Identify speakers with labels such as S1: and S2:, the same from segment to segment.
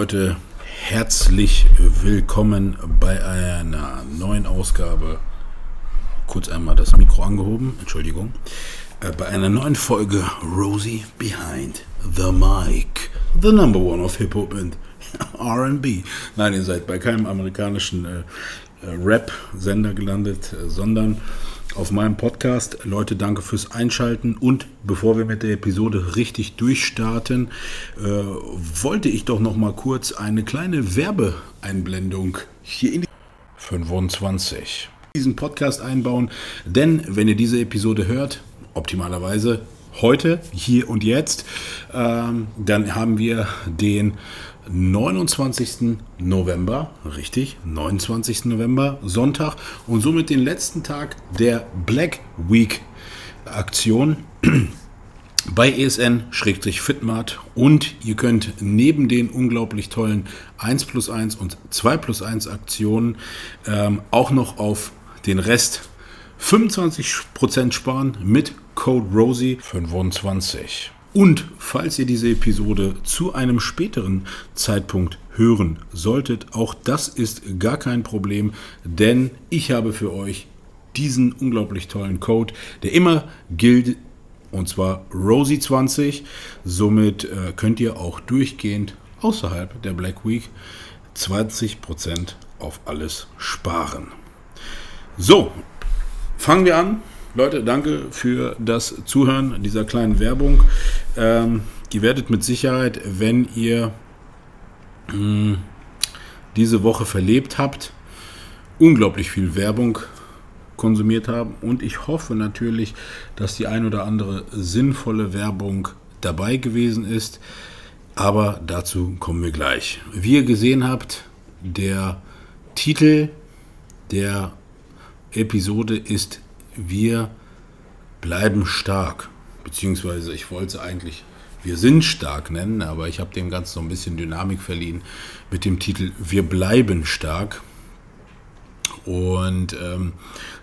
S1: Leute, herzlich willkommen bei einer neuen Ausgabe. Kurz einmal das Mikro angehoben, Entschuldigung. Äh, bei einer neuen Folge Rosie Behind the Mic. The number one of Hip-Hop and RB. Nein, ihr seid bei keinem amerikanischen äh, äh, Rap-Sender gelandet, äh, sondern auf meinem Podcast. Leute, danke fürs Einschalten. Und bevor wir mit der Episode richtig durchstarten, äh, wollte ich doch noch mal kurz eine kleine Werbeeinblendung hier in die 25 diesen Podcast einbauen. Denn wenn ihr diese Episode hört, optimalerweise heute, hier und jetzt, ähm, dann haben wir den 29. November, richtig, 29. November, Sonntag und somit den letzten Tag der Black Week Aktion bei ESN-Fitmart und ihr könnt neben den unglaublich tollen 1 plus 1 und 2 plus 1 Aktionen ähm, auch noch auf den Rest 25% sparen mit Code ROSIE25. Und falls ihr diese Episode zu einem späteren Zeitpunkt hören solltet, auch das ist gar kein Problem, denn ich habe für euch diesen unglaublich tollen Code, der immer gilt, und zwar Rosie20. Somit äh, könnt ihr auch durchgehend außerhalb der Black Week 20% auf alles sparen. So, fangen wir an Leute, danke für das Zuhören dieser kleinen Werbung. Ähm, ihr werdet mit Sicherheit, wenn ihr mh, hm, diese Woche verlebt habt, unglaublich viel Werbung konsumiert haben. Und ich hoffe natürlich, dass die ein oder andere sinnvolle Werbung dabei gewesen ist. Aber dazu kommen wir gleich. Wie ihr gesehen habt, der Titel der Episode ist wir bleiben stark. Beziehungsweise ich wollte es eigentlich wir sind stark nennen, aber ich habe dem Ganzen so ein bisschen Dynamik verliehen mit dem Titel Wir bleiben stark. Und ähm,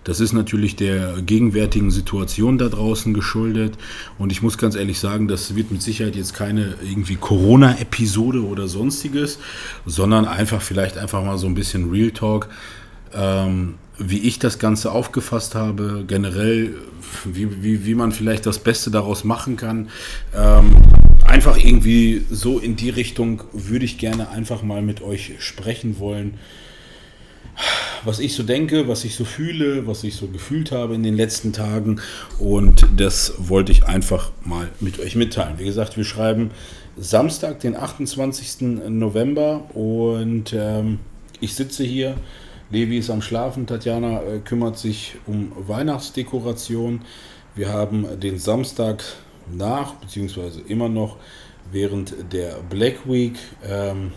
S1: das ist natürlich der gegenwärtigen Situation da draußen geschuldet. Und ich muss ganz ehrlich sagen, das wird mit Sicherheit jetzt keine irgendwie Corona-Episode oder sonstiges, sondern einfach vielleicht einfach mal so ein bisschen Real Talk. Ähm, wie ich das Ganze aufgefasst habe, generell, wie, wie, wie man vielleicht das Beste daraus machen kann. Ähm, einfach irgendwie so in die Richtung würde ich gerne einfach mal mit euch sprechen wollen. Was ich so denke, was ich so fühle, was ich so gefühlt habe in den letzten Tagen. Und das wollte ich einfach mal mit euch mitteilen. Wie gesagt, wir schreiben Samstag, den 28. November. Und ähm, ich sitze hier Levi ist am Schlafen, Tatjana äh, kümmert sich um Weihnachtsdekoration. Wir haben den Samstag nach, beziehungsweise immer noch während der Black Week. Ähm,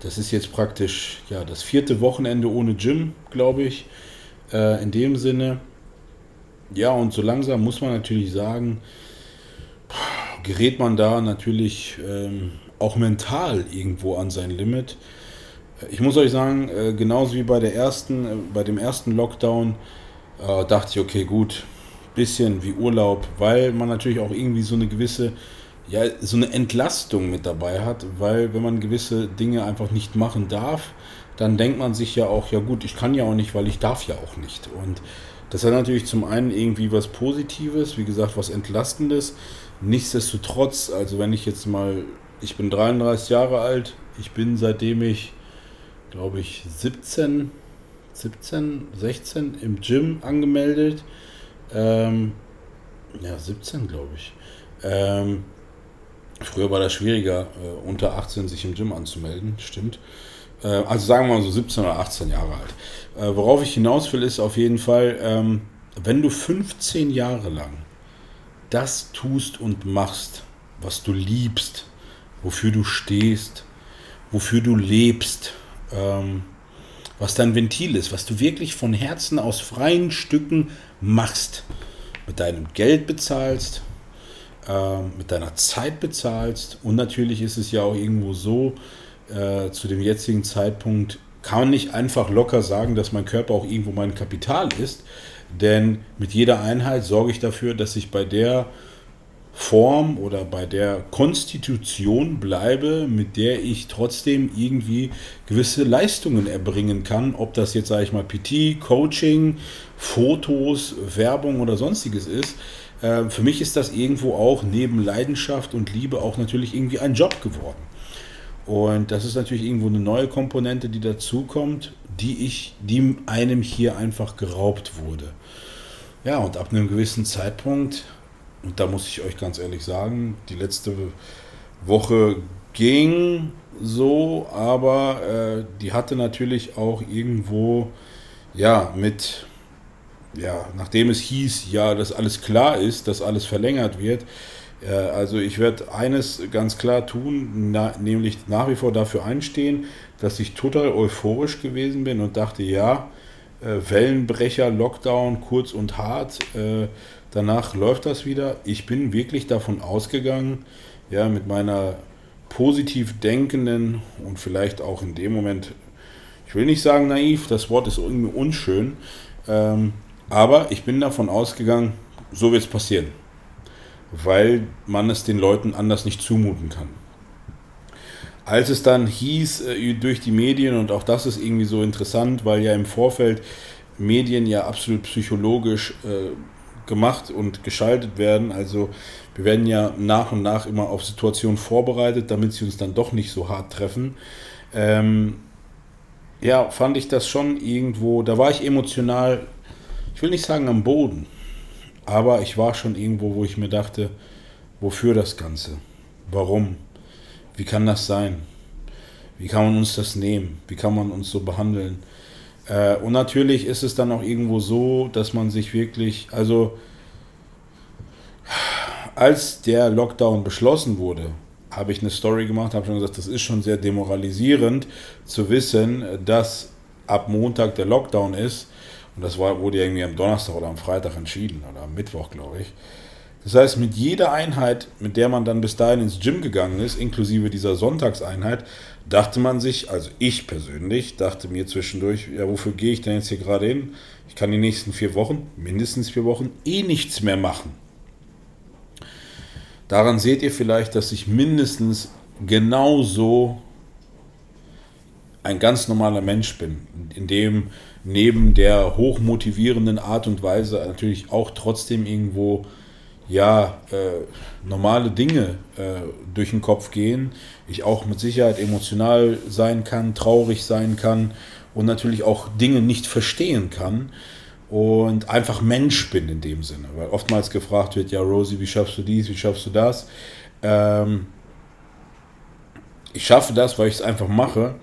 S1: das ist jetzt praktisch ja, das vierte Wochenende ohne Gym, glaube ich. Äh, in dem Sinne. Ja, und so langsam muss man natürlich sagen, gerät man da natürlich ähm, auch mental irgendwo an sein Limit. Ich muss euch sagen, äh, genauso wie bei der ersten, äh, bei dem ersten Lockdown, äh, dachte ich, okay, gut, bisschen wie Urlaub, weil man natürlich auch irgendwie so eine gewisse, ja, so eine Entlastung mit dabei hat, weil wenn man gewisse Dinge einfach nicht machen darf, dann denkt man sich ja auch, ja gut, ich kann ja auch nicht, weil ich darf ja auch nicht. Und das hat natürlich zum einen irgendwie was Positives, wie gesagt, was Entlastendes. Nichtsdestotrotz, also wenn ich jetzt mal, ich bin 33 Jahre alt, ich bin seitdem ich glaube ich, 17, 17, 16 im Gym angemeldet. Ähm, ja, 17 glaube ich. Ähm, früher war das schwieriger, äh, unter 18 sich im Gym anzumelden, stimmt. Äh, also sagen wir mal so 17 oder 18 Jahre alt. Äh, worauf ich hinaus will, ist auf jeden Fall, ähm, wenn du 15 Jahre lang das tust und machst, was du liebst, wofür du stehst, wofür du lebst, ähm, was dein Ventil ist, was du wirklich von Herzen aus freien Stücken machst, mit deinem Geld bezahlst, äh, mit deiner Zeit bezahlst. Und natürlich ist es ja auch irgendwo so, äh, zu dem jetzigen Zeitpunkt kann man nicht einfach locker sagen, dass mein Körper auch irgendwo mein Kapital ist, denn mit jeder Einheit sorge ich dafür, dass ich bei der Form oder bei der Konstitution bleibe, mit der ich trotzdem irgendwie gewisse Leistungen erbringen kann. Ob das jetzt, sage ich mal, PT, Coaching, Fotos, Werbung oder sonstiges ist. Äh, für mich ist das irgendwo auch neben Leidenschaft und Liebe auch natürlich irgendwie ein Job geworden. Und das ist natürlich irgendwo eine neue Komponente, die dazukommt, die ich, die einem hier einfach geraubt wurde. Ja, und ab einem gewissen Zeitpunkt und da muss ich euch ganz ehrlich sagen, die letzte Woche ging so, aber äh, die hatte natürlich auch irgendwo, ja, mit, ja, nachdem es hieß, ja, dass alles klar ist, dass alles verlängert wird, äh, also ich werde eines ganz klar tun, na, nämlich nach wie vor dafür einstehen, dass ich total euphorisch gewesen bin und dachte, ja, äh, Wellenbrecher, Lockdown, kurz und hart, äh, Danach läuft das wieder. Ich bin wirklich davon ausgegangen, ja, mit meiner positiv denkenden und vielleicht auch in dem Moment, ich will nicht sagen naiv, das Wort ist irgendwie unschön, ähm, aber ich bin davon ausgegangen, so wird es passieren, weil man es den Leuten anders nicht zumuten kann. Als es dann hieß äh, durch die Medien, und auch das ist irgendwie so interessant, weil ja im Vorfeld Medien ja absolut psychologisch äh, gemacht und geschaltet werden. Also wir werden ja nach und nach immer auf Situationen vorbereitet, damit sie uns dann doch nicht so hart treffen. Ähm, ja, fand ich das schon irgendwo, da war ich emotional, ich will nicht sagen am Boden, aber ich war schon irgendwo, wo ich mir dachte, wofür das Ganze? Warum? Wie kann das sein? Wie kann man uns das nehmen? Wie kann man uns so behandeln? Äh, und natürlich ist es dann auch irgendwo so, dass man sich wirklich, also als der Lockdown beschlossen wurde, habe ich eine Story gemacht, habe schon gesagt, das ist schon sehr demoralisierend zu wissen, dass ab Montag der Lockdown ist. Und das war, wurde irgendwie am Donnerstag oder am Freitag entschieden oder am Mittwoch, glaube ich. Das heißt, mit jeder Einheit, mit der man dann bis dahin ins Gym gegangen ist, inklusive dieser Sonntagseinheit, dachte man sich, also ich persönlich, dachte mir zwischendurch, ja, wofür gehe ich denn jetzt hier gerade hin? Ich kann die nächsten vier Wochen, mindestens vier Wochen, eh nichts mehr machen. Daran seht ihr vielleicht, dass ich mindestens genauso ein ganz normaler Mensch bin, in dem neben der hochmotivierenden Art und Weise natürlich auch trotzdem irgendwo ja, äh, normale Dinge äh, durch den Kopf gehen. Ich auch mit Sicherheit emotional sein kann, traurig sein kann und natürlich auch Dinge nicht verstehen kann und einfach Mensch bin in dem Sinne. Weil oftmals gefragt wird, ja Rosie, wie schaffst du dies, wie schaffst du das? Ähm, ich schaffe das, weil ich es einfach mache,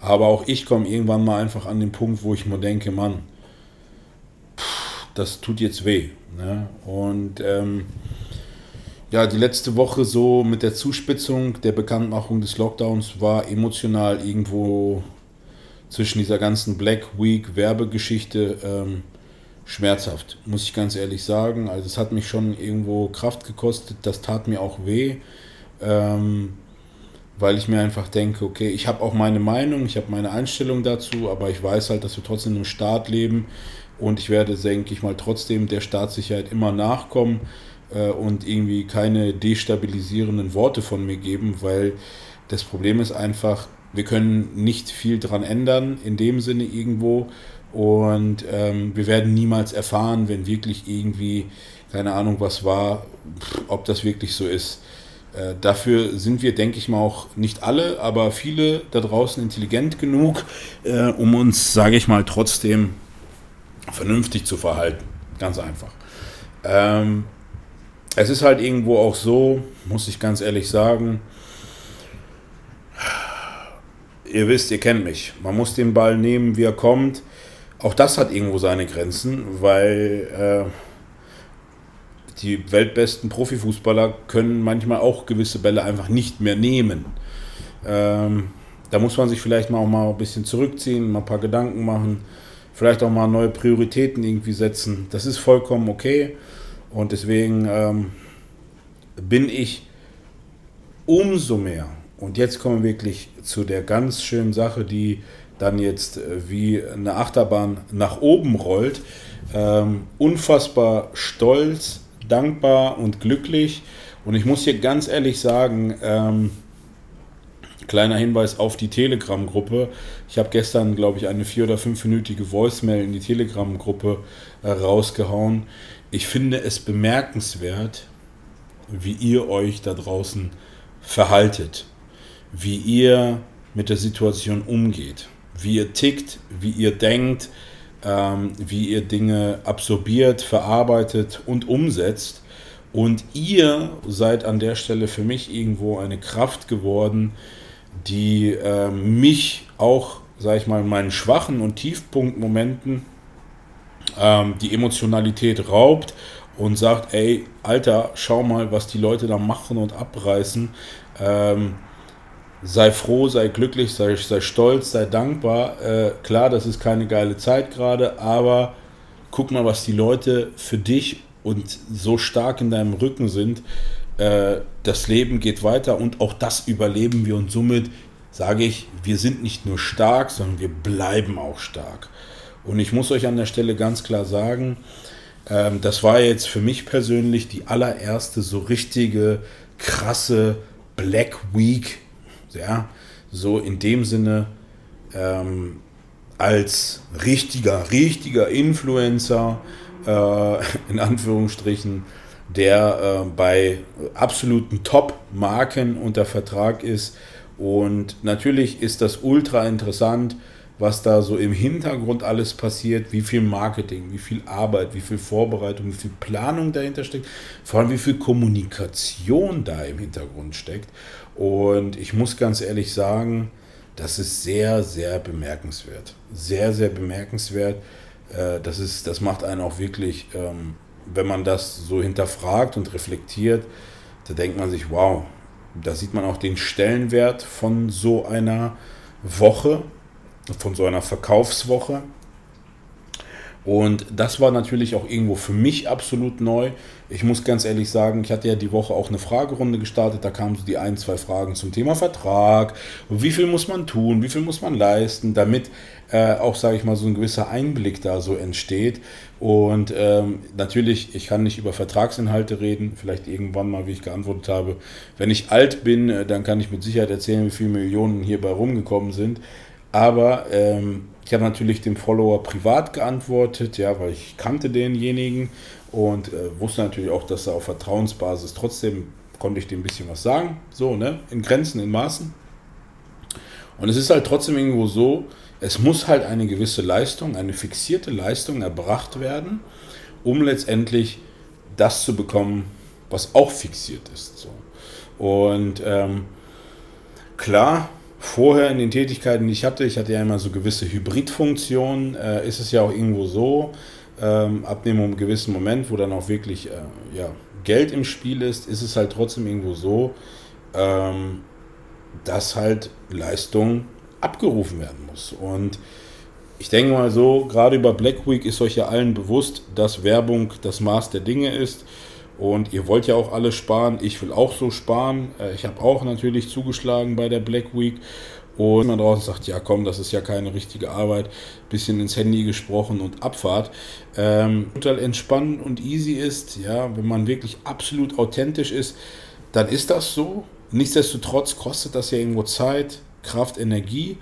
S1: aber auch ich komme irgendwann mal einfach an den Punkt, wo ich mir denke, Mann, das tut jetzt weh. Ne? Und ähm, ja, die letzte Woche so mit der Zuspitzung der Bekanntmachung des Lockdowns war emotional irgendwo zwischen dieser ganzen Black Week Werbegeschichte ähm, schmerzhaft, muss ich ganz ehrlich sagen. Also es hat mich schon irgendwo Kraft gekostet, das tat mir auch weh, ähm, weil ich mir einfach denke, okay, ich habe auch meine Meinung, ich habe meine Einstellung dazu, aber ich weiß halt, dass wir trotzdem im Staat leben, und ich werde, denke ich mal, trotzdem der Staatssicherheit immer nachkommen äh, und irgendwie keine destabilisierenden Worte von mir geben, weil das Problem ist einfach, wir können nicht viel dran ändern, in dem Sinne irgendwo. Und ähm, wir werden niemals erfahren, wenn wirklich irgendwie, keine Ahnung, was war, ob das wirklich so ist. Äh, dafür sind wir, denke ich mal, auch nicht alle, aber viele da draußen intelligent genug, äh, um uns, sage ich mal, trotzdem vernünftig zu verhalten. Ganz einfach. Ähm, es ist halt irgendwo auch so, muss ich ganz ehrlich sagen, ihr wisst, ihr kennt mich. Man muss den Ball nehmen, wie er kommt. Auch das hat irgendwo seine Grenzen, weil äh, die weltbesten Profifußballer können manchmal auch gewisse Bälle einfach nicht mehr nehmen. Ähm, da muss man sich vielleicht mal auch mal ein bisschen zurückziehen, mal ein paar Gedanken machen, vielleicht auch mal neue Prioritäten irgendwie setzen. Das ist vollkommen okay. Und deswegen ähm, bin ich umso mehr, und jetzt kommen wir wirklich zu der ganz schönen Sache, die dann jetzt äh, wie eine Achterbahn nach oben rollt, ähm, unfassbar stolz, dankbar und glücklich. Und ich muss hier ganz ehrlich sagen, ähm, kleiner Hinweis auf die Telegram-Gruppe. Ich habe gestern, glaube ich, eine vier- oder fünfminütige Voicemail in die Telegram-Gruppe äh, rausgehauen. Ich finde es bemerkenswert, wie ihr euch da draußen verhaltet, wie ihr mit der Situation umgeht, wie ihr tickt, wie ihr denkt, ähm, wie ihr Dinge absorbiert, verarbeitet und umsetzt. Und ihr seid an der Stelle für mich irgendwo eine Kraft geworden, die äh, mich auch, sage ich mal, in meinen schwachen und Tiefpunktmomenten ähm, die Emotionalität raubt und sagt, ey, Alter, schau mal, was die Leute da machen und abreißen. Ähm, sei froh, sei glücklich, sei, sei stolz, sei dankbar. Äh, klar, das ist keine geile Zeit gerade, aber guck mal, was die Leute für dich und so stark in deinem Rücken sind. Äh, das Leben geht weiter und auch das überleben wir und somit sage ich, wir sind nicht nur stark, sondern wir bleiben auch stark. Und ich muss euch an der Stelle ganz klar sagen, ähm, das war jetzt für mich persönlich die allererste so richtige, krasse Black Week ja, so in dem Sinne ähm, als richtiger, richtiger Influencer, äh, in Anführungsstrichen, der äh, bei absoluten Top-Marken unter Vertrag ist. Und natürlich ist das ultra interessant, was da so im Hintergrund alles passiert, wie viel Marketing, wie viel Arbeit, wie viel Vorbereitung, wie viel Planung dahinter steckt, vor allem wie viel Kommunikation da im Hintergrund steckt. Und ich muss ganz ehrlich sagen, das ist sehr, sehr bemerkenswert. Sehr, sehr bemerkenswert. Äh, das, ist, das macht einen auch wirklich, ähm, wenn man das so hinterfragt und reflektiert, da denkt man sich, wow, da sieht man auch den Stellenwert von so einer Woche, von so einer Verkaufswoche. Und das war natürlich auch irgendwo für mich absolut neu. Ich muss ganz ehrlich sagen, ich hatte ja die Woche auch eine Fragerunde gestartet. Da kamen so die ein, zwei Fragen zum Thema Vertrag. Wie viel muss man tun? Wie viel muss man leisten? Damit äh, auch, sage ich mal, so ein gewisser Einblick da so entsteht. Und ähm, natürlich, ich kann nicht über Vertragsinhalte reden. Vielleicht irgendwann mal, wie ich geantwortet habe. Wenn ich alt bin, äh, dann kann ich mit Sicherheit erzählen, wie viele Millionen hierbei rumgekommen sind. Aber ähm, ich habe natürlich dem Follower privat geantwortet, ja, weil ich kannte denjenigen und äh, wusste natürlich auch, dass er auf Vertrauensbasis trotzdem konnte ich dem ein bisschen was sagen, so, ne, in Grenzen, in Maßen. Und es ist halt trotzdem irgendwo so, es muss halt eine gewisse Leistung, eine fixierte Leistung erbracht werden, um letztendlich das zu bekommen, was auch fixiert ist. So. Und ähm, klar, vorher in den Tätigkeiten, die ich hatte, ich hatte ja immer so gewisse Hybridfunktionen, äh, ist es ja auch irgendwo so, ähm, ab einem gewissen Moment, wo dann auch wirklich äh, ja, Geld im Spiel ist, ist es halt trotzdem irgendwo so, ähm, dass halt Leistung abgerufen werden muss. Und ich denke mal so, gerade über Black Week ist euch ja allen bewusst, dass Werbung das Maß der Dinge ist. Und ihr wollt ja auch alle sparen. Ich will auch so sparen. Äh, ich habe auch natürlich zugeschlagen bei der Black Week. Und man draußen sagt, ja komm, das ist ja keine richtige Arbeit. Bisschen ins Handy gesprochen und Abfahrt. Ähm, total entspannend und easy ist, ja, wenn man wirklich absolut authentisch ist, dann ist das so. Nichtsdestotrotz kostet das ja irgendwo Zeit, Kraft, Energie.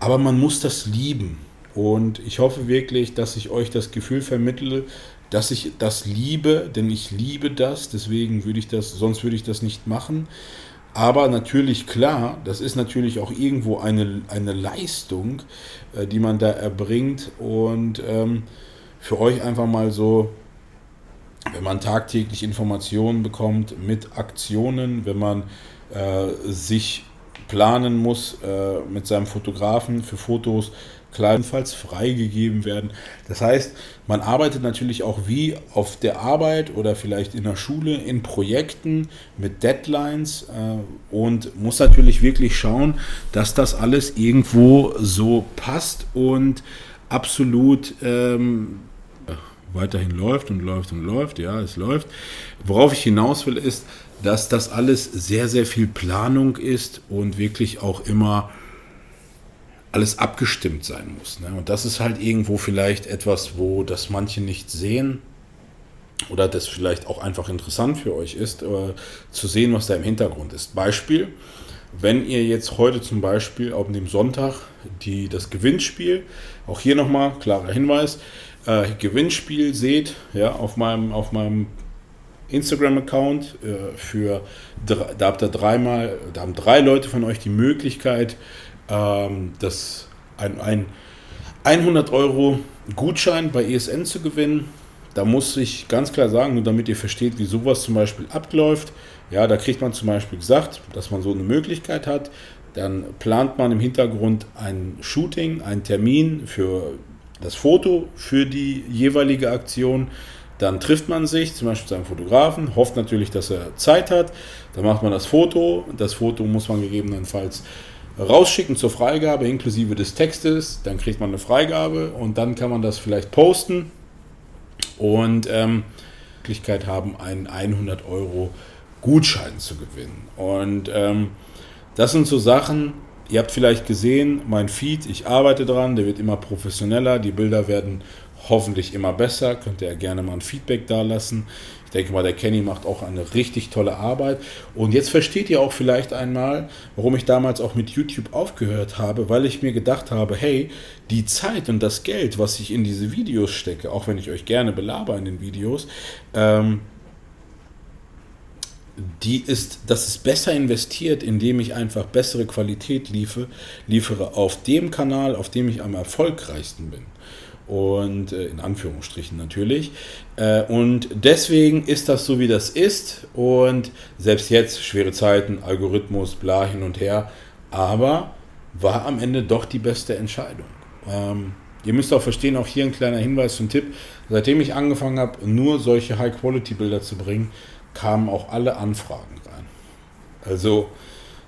S1: Aber man muss das lieben. Und ich hoffe wirklich, dass ich euch das Gefühl vermittle, dass ich das liebe, denn ich liebe das, deswegen würde ich das, sonst würde ich das nicht machen. Aber natürlich klar, das ist natürlich auch irgendwo eine, eine Leistung, äh, die man da erbringt. Und ähm, für euch einfach mal so, wenn man tagtäglich Informationen bekommt mit Aktionen, wenn man äh, sich planen muss äh, mit seinem Fotografen für Fotos, kleinenfalls freigegeben werden. Das heißt, man arbeitet natürlich auch wie auf der Arbeit oder vielleicht in der Schule in Projekten mit Deadlines äh, und muss natürlich wirklich schauen, dass das alles irgendwo so passt und absolut ähm, weiterhin läuft und läuft und läuft. Ja, es läuft. Worauf ich hinaus will, ist, dass das alles sehr, sehr viel Planung ist und wirklich auch immer alles abgestimmt sein muss. Ne? Und das ist halt irgendwo vielleicht etwas, wo das manche nicht sehen oder das vielleicht auch einfach interessant für euch ist, äh, zu sehen, was da im Hintergrund ist. Beispiel, wenn ihr jetzt heute zum Beispiel auf dem Sonntag die, das Gewinnspiel, auch hier nochmal klarer Hinweis, äh, Gewinnspiel seht, ja, auf meinem, auf meinem Instagram-Account äh, für da habt ihr dreimal, da haben drei Leute von euch die Möglichkeit, ähm, das ein, ein 100 Euro Gutschein bei ESN zu gewinnen. Da muss ich ganz klar sagen, nur damit ihr versteht, wie sowas zum Beispiel abläuft. Ja, da kriegt man zum Beispiel gesagt, dass man so eine Möglichkeit hat. Dann plant man im Hintergrund ein Shooting, einen Termin für das Foto für die jeweilige Aktion. Dann trifft man sich, zum Beispiel zu einem Fotografen, hofft natürlich, dass er Zeit hat. Dann macht man das Foto. Das Foto muss man gegebenenfalls rausschicken zur Freigabe inklusive des Textes. Dann kriegt man eine Freigabe und dann kann man das vielleicht posten und ähm, Möglichkeit haben, einen 100 Euro Gutschein zu gewinnen. Und ähm, das sind so Sachen, ihr habt vielleicht gesehen, mein Feed, ich arbeite dran, der wird immer professioneller, die Bilder werden hoffentlich immer besser. Könnt ihr gerne mal ein Feedback da lassen. Ich denke mal, der Kenny macht auch eine richtig tolle Arbeit. Und jetzt versteht ihr auch vielleicht einmal, warum ich damals auch mit YouTube aufgehört habe, weil ich mir gedacht habe, hey, die Zeit und das Geld, was ich in diese Videos stecke, auch wenn ich euch gerne belaber in den Videos, ähm, die ist, das ist besser investiert, indem ich einfach bessere Qualität liefere, liefere auf dem Kanal, auf dem ich am erfolgreichsten bin und äh, in Anführungsstrichen natürlich. Äh, und deswegen ist das so, wie das ist. Und selbst jetzt, schwere Zeiten, Algorithmus, bla hin und her. Aber war am Ende doch die beste Entscheidung. Ähm, ihr müsst auch verstehen, auch hier ein kleiner Hinweis und Tipp. Seitdem ich angefangen habe, nur solche High-Quality-Bilder zu bringen, kamen auch alle Anfragen rein. Also,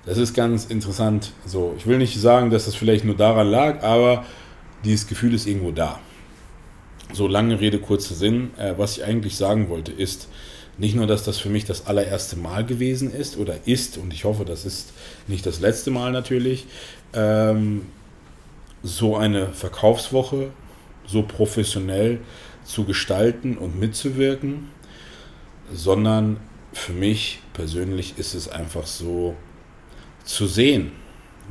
S1: das ist ganz interessant. So, ich will nicht sagen, dass das vielleicht nur daran lag, aber dieses Gefühl ist irgendwo da. So lange Rede, kurzer Sinn. Äh, was ich eigentlich sagen wollte, ist nicht nur, dass das für mich das allererste Mal gewesen ist oder ist, und ich hoffe, das ist nicht das letzte Mal natürlich, ähm, so eine Verkaufswoche so professionell zu gestalten und mitzuwirken, sondern für mich persönlich ist es einfach so zu sehen,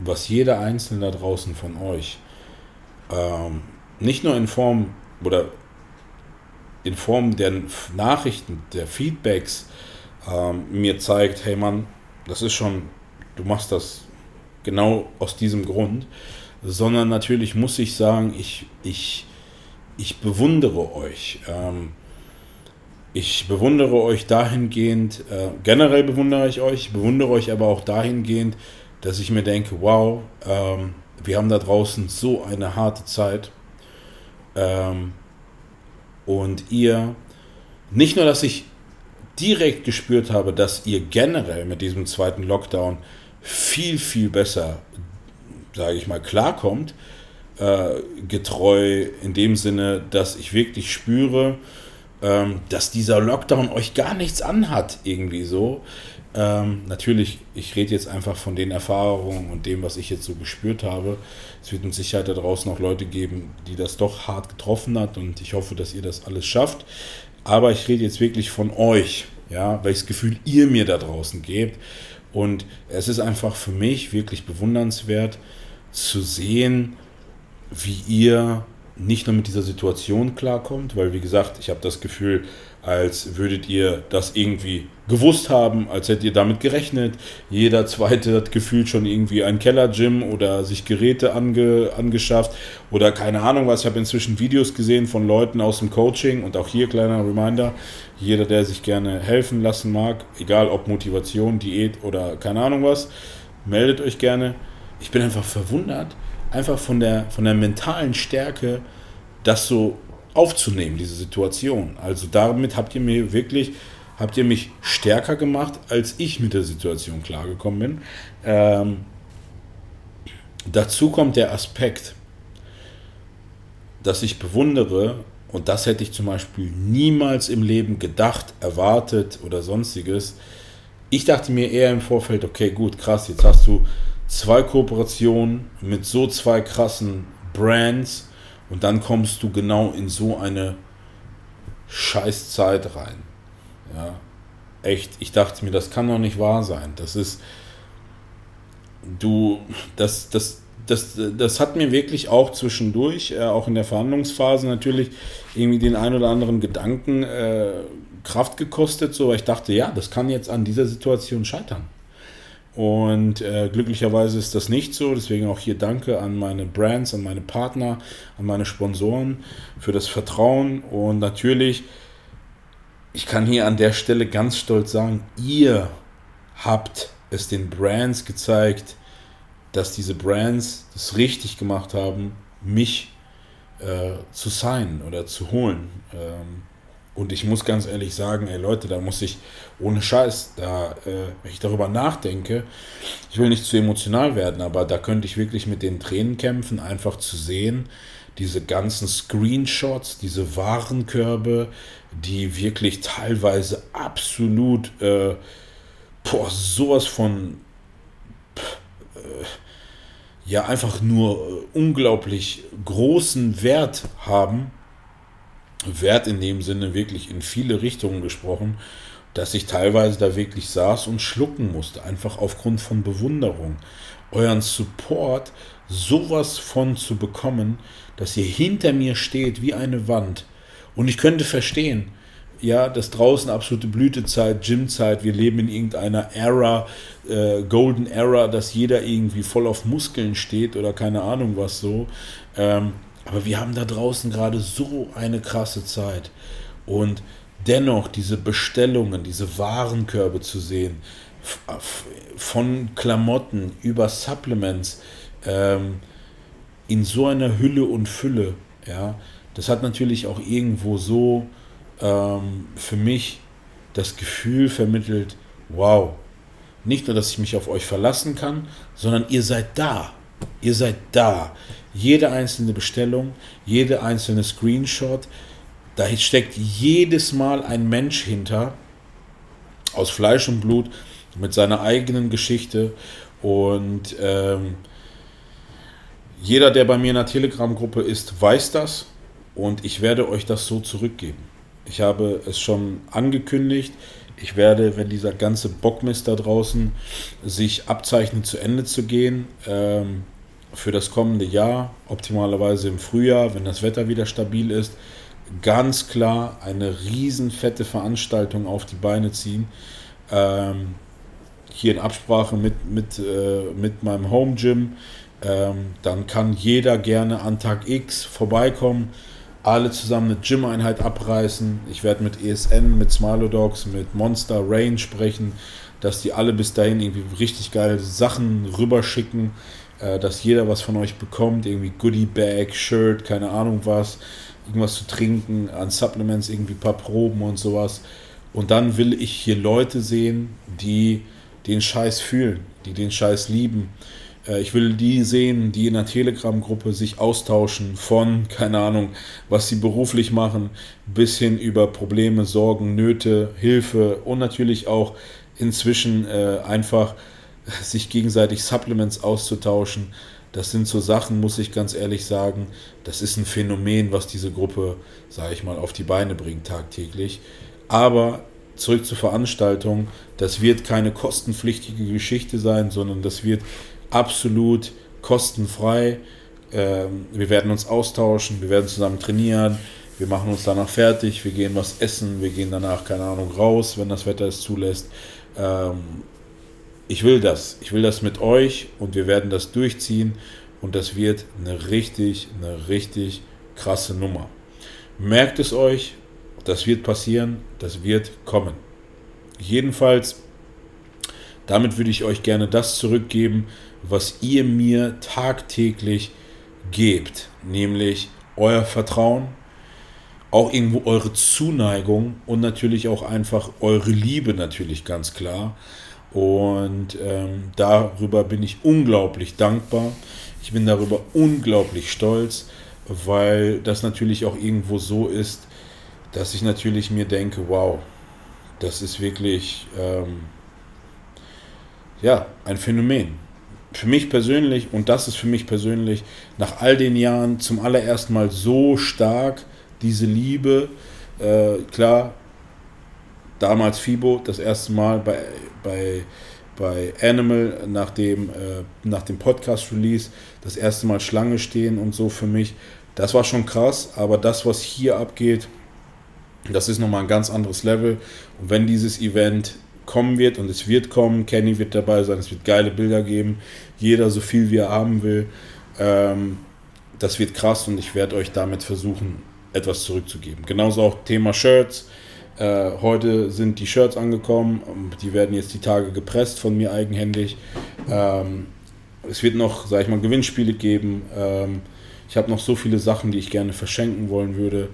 S1: was jeder Einzelne da draußen von euch ähm, nicht nur in Form oder in Form der Nachrichten, der Feedbacks ähm, mir zeigt, hey Mann, das ist schon, du machst das genau aus diesem Grund, sondern natürlich muss ich sagen, ich, ich, ich bewundere euch. Ähm, ich bewundere euch dahingehend, äh, generell bewundere ich euch, bewundere euch aber auch dahingehend, dass ich mir denke, wow, ähm, wir haben da draußen so eine harte Zeit. Ähm, und ihr, nicht nur, dass ich direkt gespürt habe, dass ihr generell mit diesem zweiten Lockdown viel, viel besser, sage ich mal, klarkommt, äh, getreu in dem Sinne, dass ich wirklich spüre, ähm, dass dieser Lockdown euch gar nichts anhat, irgendwie so. Ähm, natürlich, ich rede jetzt einfach von den Erfahrungen und dem, was ich jetzt so gespürt habe. Es wird mit Sicherheit da draußen auch Leute geben, die das doch hart getroffen hat und ich hoffe, dass ihr das alles schafft. Aber ich rede jetzt wirklich von euch, ja, welches Gefühl ihr mir da draußen gebt. Und es ist einfach für mich wirklich bewundernswert zu sehen, wie ihr nicht nur mit dieser Situation klarkommt, weil wie gesagt, ich habe das Gefühl, als würdet ihr das irgendwie gewusst haben, als hättet ihr damit gerechnet. Jeder zweite hat gefühlt schon irgendwie ein Keller-Gym oder sich Geräte ange, angeschafft oder keine Ahnung was. Ich habe inzwischen Videos gesehen von Leuten aus dem Coaching und auch hier kleiner Reminder, jeder, der sich gerne helfen lassen mag, egal ob Motivation, Diät oder keine Ahnung was, meldet euch gerne. Ich bin einfach verwundert, einfach von der, von der mentalen Stärke, das so aufzunehmen, diese Situation. Also damit habt ihr mir wirklich, habt ihr mich stärker gemacht, als ich mit der Situation klargekommen bin. Ähm, dazu kommt der Aspekt, dass ich bewundere, und das hätte ich zum Beispiel niemals im Leben gedacht, erwartet oder sonstiges. Ich dachte mir eher im Vorfeld, okay, gut, krass, jetzt hast du zwei Kooperationen mit so zwei krassen Brands und dann kommst du genau in so eine Scheißzeit rein. Ja, echt, ich dachte mir, das kann doch nicht wahr sein. Das ist, du, das, das, das, das hat mir wirklich auch zwischendurch, äh, auch in der Verhandlungsphase natürlich, irgendwie den ein oder anderen Gedanken äh, Kraft gekostet, so weil ich dachte, ja, das kann jetzt an dieser Situation scheitern. Und äh, glücklicherweise ist das nicht so. Deswegen auch hier danke an meine Brands, an meine Partner, an meine Sponsoren für das Vertrauen. Und natürlich, ich kann hier an der Stelle ganz stolz sagen, ihr habt es den Brands gezeigt, dass diese Brands das richtig gemacht haben, mich äh, zu signen oder zu holen. Ähm, und ich muss ganz ehrlich sagen, ey Leute, da muss ich ohne Scheiß, da, äh, wenn ich darüber nachdenke, ich will nicht zu emotional werden, aber da könnte ich wirklich mit den Tränen kämpfen, einfach zu sehen, diese ganzen Screenshots, diese Warenkörbe, die wirklich teilweise absolut, äh, boah, sowas von, äh, ja, einfach nur äh, unglaublich großen Wert haben. Wert in dem Sinne wirklich in viele Richtungen gesprochen, dass ich teilweise da wirklich saß und schlucken musste, einfach aufgrund von Bewunderung. Euren Support sowas von zu bekommen, dass ihr hinter mir steht wie eine Wand. Und ich könnte verstehen, ja, dass draußen absolute Blütezeit, Gymzeit, wir leben in irgendeiner Era, äh, Golden Era, dass jeder irgendwie voll auf Muskeln steht oder keine Ahnung was so. Ähm, aber wir haben da draußen gerade so eine krasse Zeit. Und dennoch diese Bestellungen, diese Warenkörbe zu sehen, von Klamotten über Supplements, ähm, in so einer Hülle und Fülle, ja, das hat natürlich auch irgendwo so ähm, für mich das Gefühl vermittelt, wow, nicht nur, dass ich mich auf euch verlassen kann, sondern ihr seid da. Ihr seid da. Jede einzelne Bestellung, jede einzelne Screenshot, da steckt jedes Mal ein Mensch hinter, aus Fleisch und Blut, mit seiner eigenen Geschichte. Und ähm, jeder, der bei mir in der Telegram-Gruppe ist, weiß das. Und ich werde euch das so zurückgeben. Ich habe es schon angekündigt. Ich werde, wenn dieser ganze Bockmist da draußen sich abzeichnet, zu Ende zu gehen, ähm, für das kommende Jahr, optimalerweise im Frühjahr, wenn das Wetter wieder stabil ist, ganz klar eine riesen fette Veranstaltung auf die Beine ziehen. Ähm, hier in Absprache mit, mit, äh, mit meinem Home Gym. Ähm, dann kann jeder gerne an Tag X vorbeikommen, alle zusammen eine Gym-Einheit abreißen. Ich werde mit ESN, mit Smilodogs, mit Monster Rain sprechen, dass die alle bis dahin irgendwie richtig geile Sachen rüberschicken äh, dass jeder was von euch bekommt, irgendwie Goodie Bag, Shirt, keine Ahnung was, irgendwas zu trinken, an Supplements irgendwie ein paar Proben und sowas. Und dann will ich hier Leute sehen, die den Scheiß fühlen, die den Scheiß lieben. Äh, ich will die sehen, die in der Telegram-Gruppe sich austauschen von, keine Ahnung, was sie beruflich machen, bis hin über Probleme, Sorgen, Nöte, Hilfe und natürlich auch inzwischen äh, einfach sich gegenseitig Supplements auszutauschen. Das sind so Sachen, muss ich ganz ehrlich sagen, das ist ein Phänomen, was diese Gruppe, sage ich mal, auf die Beine bringt tagtäglich. Aber zurück zur Veranstaltung, das wird keine kostenpflichtige Geschichte sein, sondern das wird absolut kostenfrei. Ähm, wir werden uns austauschen, wir werden zusammen trainieren, wir machen uns danach fertig, wir gehen was essen, wir gehen danach, keine Ahnung, raus, wenn das Wetter es zulässt. Ich will das. Ich will das mit euch und wir werden das durchziehen und das wird eine richtig, eine richtig krasse Nummer. Merkt es euch, das wird passieren, das wird kommen. Jedenfalls, damit würde ich euch gerne das zurückgeben, was ihr mir tagtäglich gebt, nämlich euer Vertrauen, auch irgendwo eure Zuneigung und natürlich auch einfach eure Liebe natürlich ganz klar. Und ähm, darüber bin ich unglaublich dankbar. Ich bin darüber unglaublich stolz, weil das natürlich auch irgendwo so ist, dass ich natürlich mir denke, wow, das ist wirklich ähm, ja ein Phänomen. Für mich persönlich, und das ist für mich persönlich nach all den Jahren zum allerersten Mal so stark, diese Liebe. Äh, klar, damals Fibo, das erste Mal bei, bei, bei Animal nach dem, äh, nach dem Podcast-Release, das erste Mal Schlange stehen und so für mich. Das war schon krass, aber das, was hier abgeht, das ist nochmal ein ganz anderes Level. Und wenn dieses Event kommen wird und es wird kommen, Kenny wird dabei sein, es wird geile Bilder geben, jeder so viel wie er haben will. Ähm, das wird krass und ich werde euch damit versuchen, etwas zurückzugeben. Genauso auch Thema Shirts. Äh, heute sind die Shirts angekommen. Die werden jetzt die Tage gepresst von mir eigenhändig. Ähm, es wird noch, sag ich mal, Gewinnspiele geben. Ähm, ich habe noch so viele Sachen, die ich gerne verschenken wollen würde.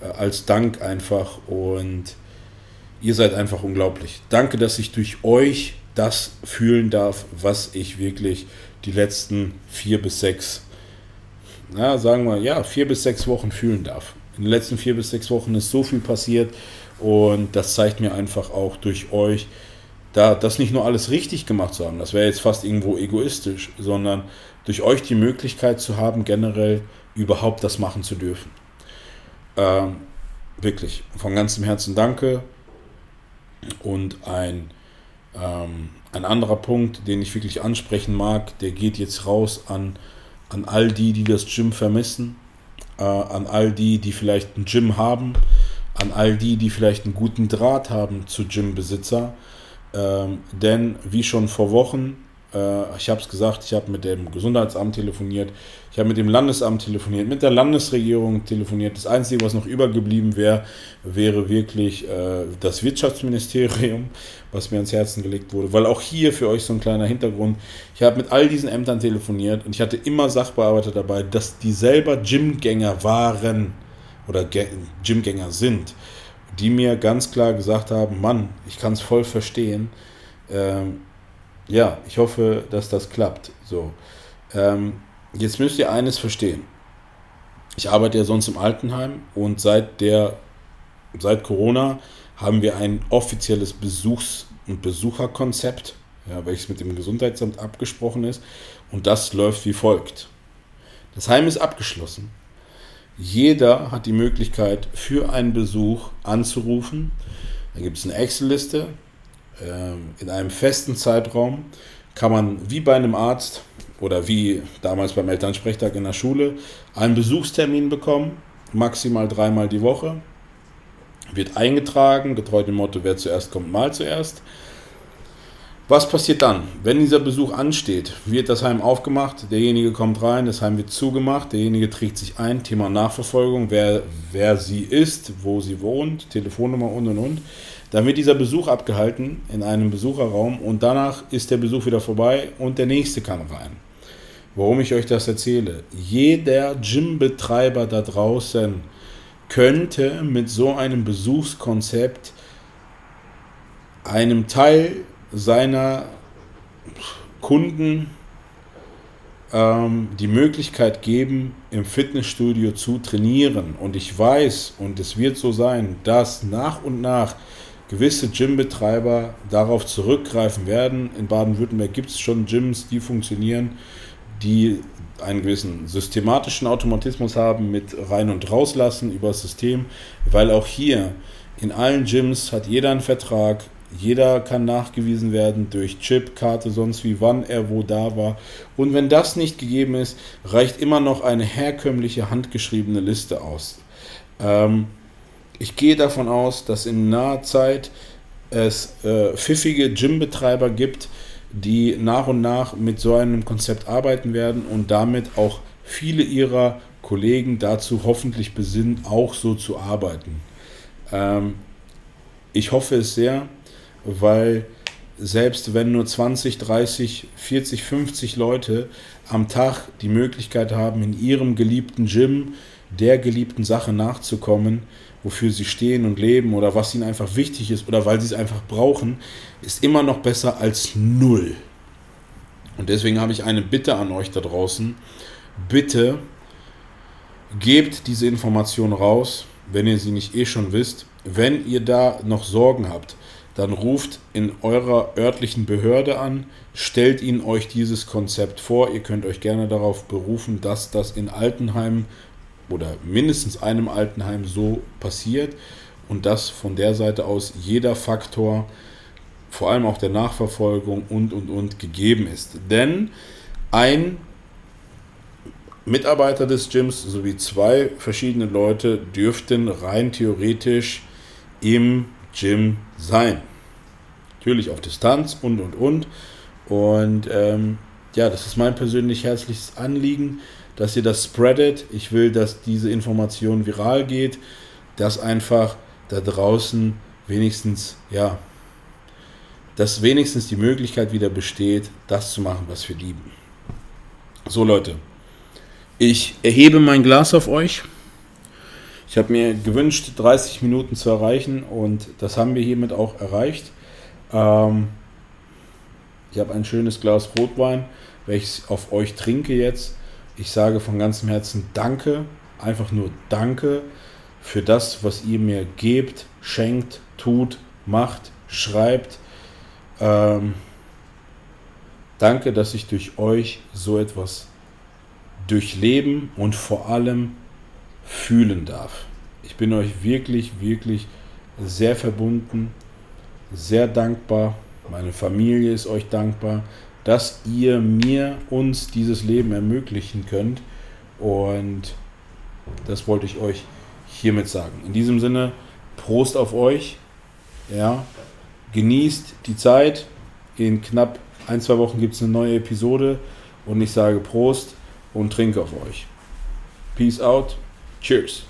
S1: Äh, als Dank einfach. Und ihr seid einfach unglaublich. Danke, dass ich durch euch das fühlen darf, was ich wirklich die letzten vier bis sechs, na, sagen wir, ja, vier bis sechs Wochen fühlen darf. In den letzten vier bis sechs Wochen ist so viel passiert und das zeigt mir einfach auch durch euch, da das nicht nur alles richtig gemacht zu haben, das wäre jetzt fast irgendwo egoistisch, sondern durch euch die Möglichkeit zu haben, generell überhaupt das machen zu dürfen. Ähm, wirklich, von ganzem Herzen danke. Und ein, ähm, ein anderer Punkt, den ich wirklich ansprechen mag, der geht jetzt raus an, an all die, die das Gym vermissen äh, an all die, die vielleicht ein Gym haben, an all die, die vielleicht einen guten Draht haben zu Gymbesitzer. Ähm, denn wie schon vor Wochen äh, ich habe es gesagt, ich habe mit dem Gesundheitsamt telefoniert, ich habe mit dem Landesamt telefoniert, mit der Landesregierung telefoniert. Das Einzige, was noch übergeblieben wäre, wäre wirklich äh, das Wirtschaftsministerium, was mir ans Herzen gelegt wurde. Weil auch hier für euch so ein kleiner Hintergrund, ich habe mit all diesen Ämtern telefoniert und ich hatte immer Sachbearbeiter dabei, dass die selber Gymgänger waren oder Gymgänger sind, die mir ganz klar gesagt haben, Mann, ich kann es voll verstehen. Ähm, ja, ich hoffe, dass das klappt. So. Ähm, jetzt müsst ihr eines verstehen. Ich arbeite ja sonst im Altenheim und seit der seit Corona haben wir ein offizielles Besuchs- und Besucherkonzept, ja, welches mit dem Gesundheitsamt abgesprochen ist. Und das läuft wie folgt. Das Heim ist abgeschlossen. Jeder hat die Möglichkeit, für einen Besuch anzurufen. Da gibt es eine Excel-Liste, ähm, in einem festen Zeitraum kann man wie bei einem Arzt oder wie damals beim Elternsprechtag in der Schule einen Besuchstermin bekommen, maximal dreimal die Woche. Wird eingetragen, getreu dem Motto, wer zuerst kommt, mal zuerst. Was passiert dann? Wenn dieser Besuch ansteht, wird das Heim aufgemacht, derjenige kommt rein, das Heim wird zugemacht, derjenige trägt sich ein, Thema Nachverfolgung, wer, wer sie ist, wo sie wohnt, Telefonnummer und und und. Dann wird dieser Besuch abgehalten in einem Besucherraum und danach ist der Besuch wieder vorbei und der nächste kann rein. Warum ich euch das erzähle? Jeder Gymbetreiber da draußen könnte mit so einem Besuchskonzept einem Teil seiner Kunden ähm, die Möglichkeit geben, im Fitnessstudio zu trainieren. Und ich weiß, und es wird so sein, dass nach und nach gewisse Gymbetreiber darauf zurückgreifen werden. In Baden-Württemberg gibt es schon Gyms, die funktionieren, die einen gewissen systematischen Automatismus haben mit rein und rauslassen über das System, weil auch hier in allen Gyms hat jeder einen Vertrag, jeder kann nachgewiesen werden durch Chip, Karte, sonst wie, wann er wo da war. Und wenn das nicht gegeben ist, reicht immer noch eine herkömmliche handgeschriebene Liste aus. Ähm, ich gehe davon aus, dass in naher Zeit es äh, pfiffige Gymbetreiber gibt, die nach und nach mit so einem Konzept arbeiten werden und damit auch viele ihrer Kollegen dazu hoffentlich besinnen, auch so zu arbeiten. Ähm, ich hoffe es sehr, weil selbst wenn nur 20, 30, 40, 50 Leute am Tag die Möglichkeit haben, in ihrem geliebten Gym der geliebten Sache nachzukommen, wofür sie stehen und leben oder was ihnen einfach wichtig ist oder weil sie es einfach brauchen, ist immer noch besser als null. Und deswegen habe ich eine Bitte an euch da draußen. Bitte gebt diese Information raus, wenn ihr sie nicht eh schon wisst. Wenn ihr da noch Sorgen habt, dann ruft in eurer örtlichen Behörde an, stellt ihnen euch dieses Konzept vor. Ihr könnt euch gerne darauf berufen, dass das in Altenheimen oder mindestens einem Altenheim so passiert und dass von der Seite aus jeder Faktor, vor allem auch der Nachverfolgung und und und gegeben ist. Denn ein Mitarbeiter des Gyms sowie zwei verschiedene Leute dürften rein theoretisch im Gym sein. Natürlich auf Distanz und und und. Und ähm, ja, das ist mein persönlich herzliches Anliegen, dass ihr das spreadet. Ich will, dass diese Information viral geht, dass einfach da draußen wenigstens, ja, dass wenigstens die Möglichkeit wieder besteht, das zu machen, was wir lieben. So Leute, ich erhebe mein Glas auf euch. Ich habe mir gewünscht, 30 Minuten zu erreichen und das haben wir hiermit auch erreicht. Ähm, ich habe ein schönes Glas Rotwein, welches auf euch trinke jetzt. Ich sage von ganzem Herzen Danke, einfach nur Danke für das, was ihr mir gebt, schenkt, tut, macht, schreibt. Ähm, danke, dass ich durch euch so etwas durchleben und vor allem fühlen darf. Ich bin euch wirklich, wirklich sehr verbunden, sehr dankbar. Meine Familie ist euch dankbar, dass ihr mir, uns dieses Leben ermöglichen könnt. Und das wollte ich euch hiermit sagen. In diesem Sinne, Prost auf euch. Ja, genießt die Zeit. In knapp ein, zwei Wochen gibt es eine neue Episode. Und ich sage Prost und trinke auf euch. Peace out. Cheers.